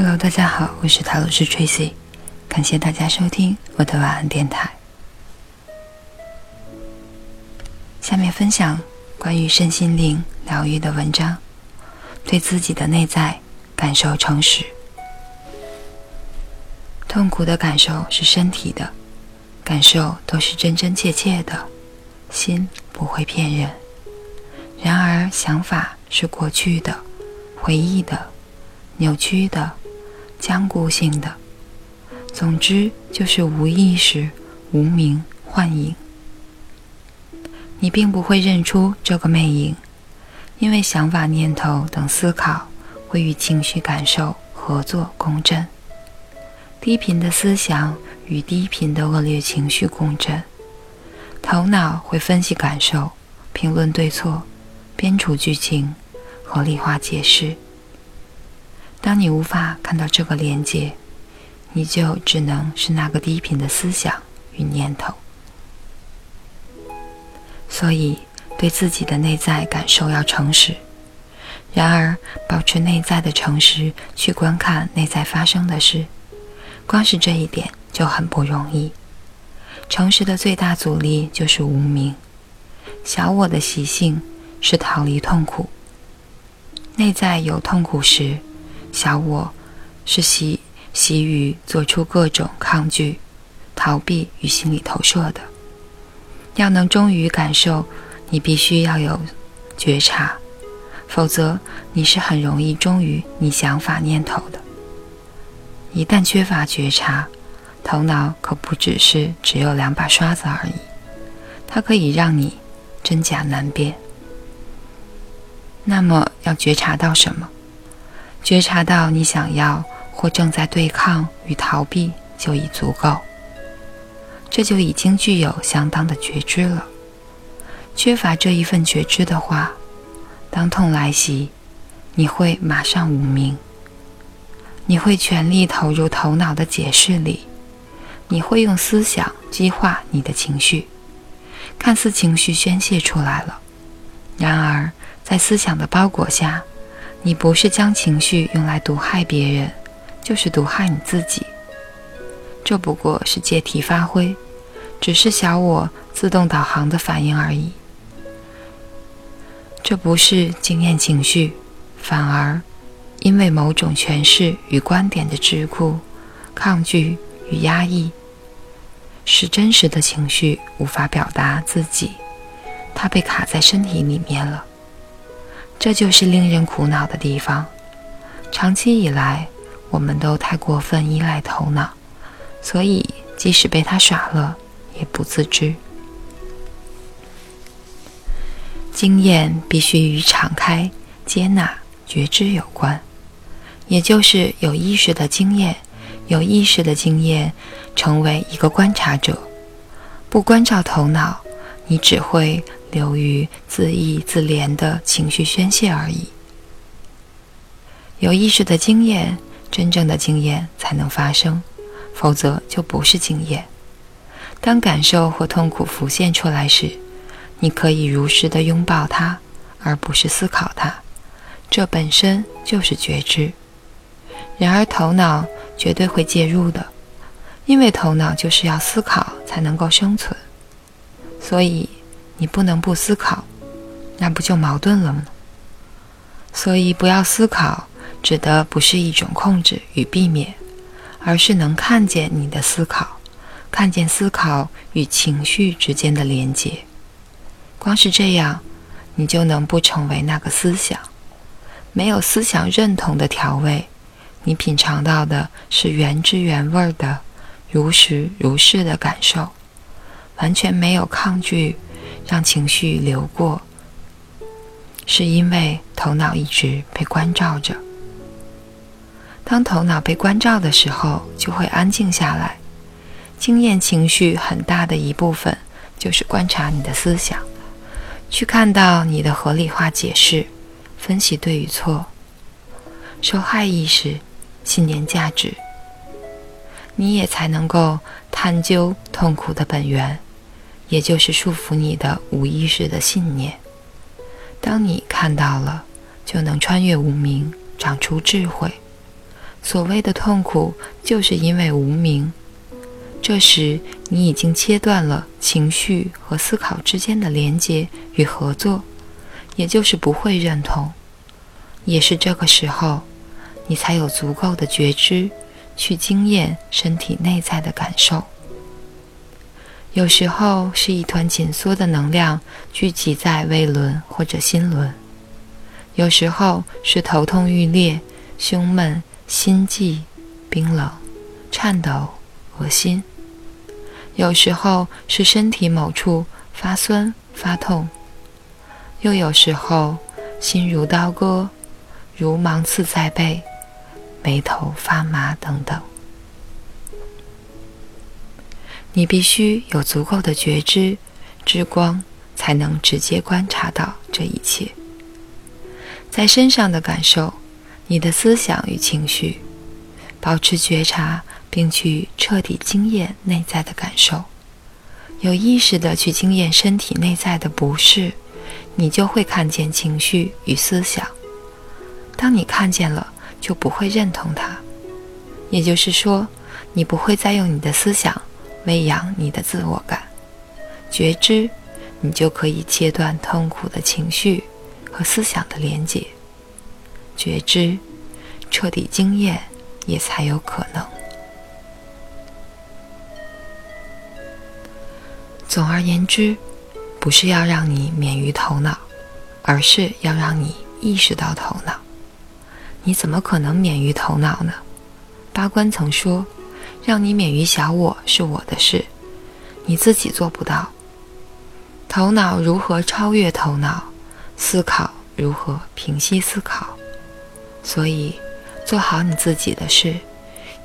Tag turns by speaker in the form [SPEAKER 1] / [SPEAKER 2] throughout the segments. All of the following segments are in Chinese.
[SPEAKER 1] Hello，大家好，我是塔罗斯 Tracy，感谢大家收听我的晚安电台。下面分享关于身心灵疗愈的文章，对自己的内在感受诚实。痛苦的感受是身体的感受，都是真真切切的，心不会骗人。然而，想法是过去的、回忆的、扭曲的、僵固性的，总之就是无意识、无名幻影。你并不会认出这个魅影，因为想法、念头等思考会与情绪感受合作共振。低频的思想与低频的恶劣情绪共振，头脑会分析感受、评论对错。编出剧情，合理化解释。当你无法看到这个连接，你就只能是那个低频的思想与念头。所以，对自己的内在感受要诚实。然而，保持内在的诚实去观看内在发生的事，光是这一点就很不容易。诚实的最大阻力就是无名，小我的习性。是逃离痛苦。内在有痛苦时，小我是习习于做出各种抗拒、逃避与心理投射的。要能忠于感受，你必须要有觉察，否则你是很容易忠于你想法念头的。一旦缺乏觉察，头脑可不只是只有两把刷子而已，它可以让你真假难辨。那么要觉察到什么？觉察到你想要或正在对抗与逃避就已足够，这就已经具有相当的觉知了。缺乏这一份觉知的话，当痛来袭，你会马上无名，你会全力投入头脑的解释里，你会用思想激化你的情绪，看似情绪宣泄出来了，然而。在思想的包裹下，你不是将情绪用来毒害别人，就是毒害你自己。这不过是借题发挥，只是小我自动导航的反应而已。这不是经验情绪，反而因为某种诠释与观点的桎梏、抗拒与压抑，使真实的情绪无法表达自己，它被卡在身体里面了。这就是令人苦恼的地方。长期以来，我们都太过分依赖头脑，所以即使被他耍了，也不自知。经验必须与敞开、接纳、觉知有关，也就是有意识的经验。有意识的经验，成为一个观察者，不关照头脑，你只会。流于自意自怜的情绪宣泄而已。有意识的经验，真正的经验才能发生，否则就不是经验。当感受或痛苦浮现出来时，你可以如实的拥抱它，而不是思考它，这本身就是觉知。然而，头脑绝对会介入的，因为头脑就是要思考才能够生存，所以。你不能不思考，那不就矛盾了吗？所以不要思考，指的不是一种控制与避免，而是能看见你的思考，看见思考与情绪之间的连接。光是这样，你就能不成为那个思想。没有思想认同的调味，你品尝到的是原汁原味的、如实如是的感受，完全没有抗拒。让情绪流过，是因为头脑一直被关照着。当头脑被关照的时候，就会安静下来。经验情绪很大的一部分就是观察你的思想，去看到你的合理化解释、分析对与错、受害意识、信念价值，你也才能够探究痛苦的本源。也就是束缚你的无意识的信念。当你看到了，就能穿越无名，长出智慧。所谓的痛苦，就是因为无明。这时，你已经切断了情绪和思考之间的连接与合作，也就是不会认同。也是这个时候，你才有足够的觉知，去经验身体内在的感受。有时候是一团紧缩的能量聚集在胃轮或者心轮；有时候是头痛欲裂、胸闷、心悸、冰冷、颤抖、恶心；有时候是身体某处发酸发痛；又有时候心如刀割、如芒刺在背、眉头发麻等等。你必须有足够的觉知、之光，才能直接观察到这一切。在身上的感受，你的思想与情绪，保持觉察，并去彻底经验内在的感受，有意识的去经验身体内在的不适，你就会看见情绪与思想。当你看见了，就不会认同它，也就是说，你不会再用你的思想。喂养你的自我感，觉知，你就可以切断痛苦的情绪和思想的连接。觉知，彻底经验，也才有可能。总而言之，不是要让你免于头脑，而是要让你意识到头脑。你怎么可能免于头脑呢？八关曾说。让你免于小我是我的事，你自己做不到。头脑如何超越头脑？思考如何平息思考？所以，做好你自己的事，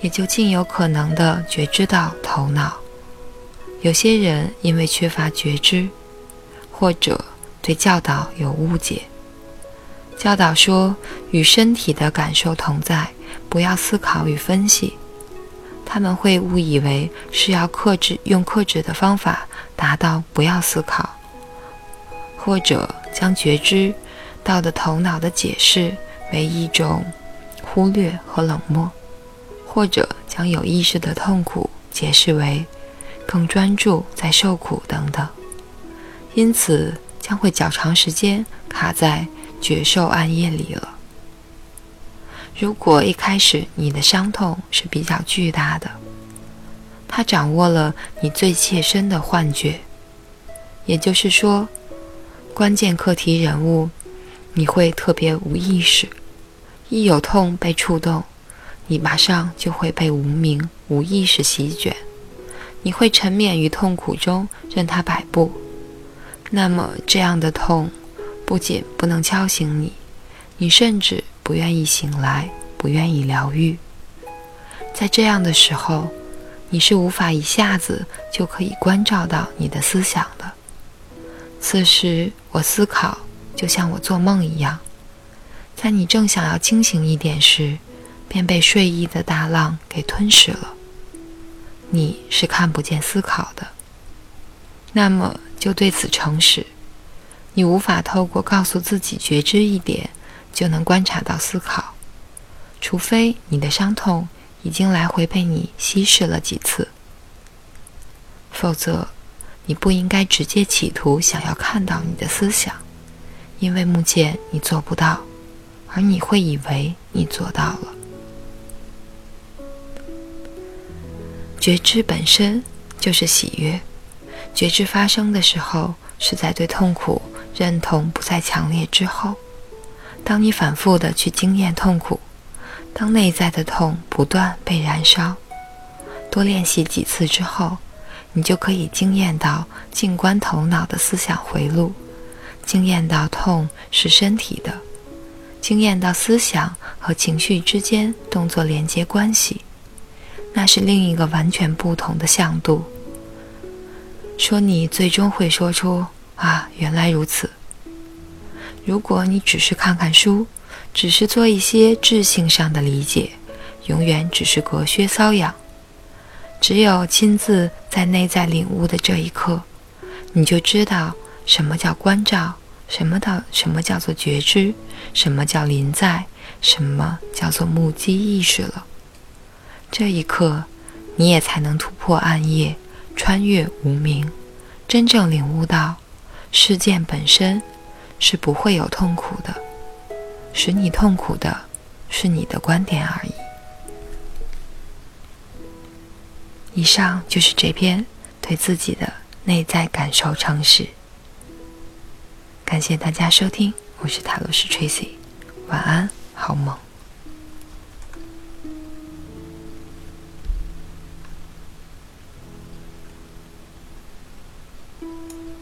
[SPEAKER 1] 也就尽有可能的觉知到头脑。有些人因为缺乏觉知，或者对教导有误解，教导说与身体的感受同在，不要思考与分析。他们会误以为是要克制，用克制的方法达到不要思考，或者将觉知到的头脑的解释为一种忽略和冷漠，或者将有意识的痛苦解释为更专注在受苦等等，因此将会较长时间卡在觉受暗夜里了。如果一开始你的伤痛是比较巨大的，他掌握了你最切身的幻觉，也就是说，关键课题人物，你会特别无意识。一有痛被触动，你马上就会被无名、无意识席卷，你会沉湎于痛苦中，任它摆布。那么这样的痛，不仅不能敲醒你，你甚至。不愿意醒来，不愿意疗愈，在这样的时候，你是无法一下子就可以关照到你的思想的。此时，我思考就像我做梦一样，在你正想要清醒一点时，便被睡意的大浪给吞噬了。你是看不见思考的，那么就对此诚实，你无法透过告诉自己觉知一点。就能观察到思考，除非你的伤痛已经来回被你稀释了几次，否则你不应该直接企图想要看到你的思想，因为目前你做不到，而你会以为你做到了。觉知本身就是喜悦，觉知发生的时候是在对痛苦认同不再强烈之后。当你反复的去经验痛苦，当内在的痛不断被燃烧，多练习几次之后，你就可以经验到静观头脑的思想回路，经验到痛是身体的，经验到思想和情绪之间动作连接关系，那是另一个完全不同的向度。说你最终会说出啊，原来如此。如果你只是看看书，只是做一些智性上的理解，永远只是隔靴搔痒。只有亲自在内在领悟的这一刻，你就知道什么叫关照，什么叫什么叫做觉知，什么叫临在，什么叫做目击意识了。这一刻，你也才能突破暗夜，穿越无名，真正领悟到事件本身是不会有痛苦的，使你痛苦的是你的观点而已。以上就是这篇对自己的内在感受尝试。感谢大家收听，我是塔罗斯 Tracy，晚安，好梦。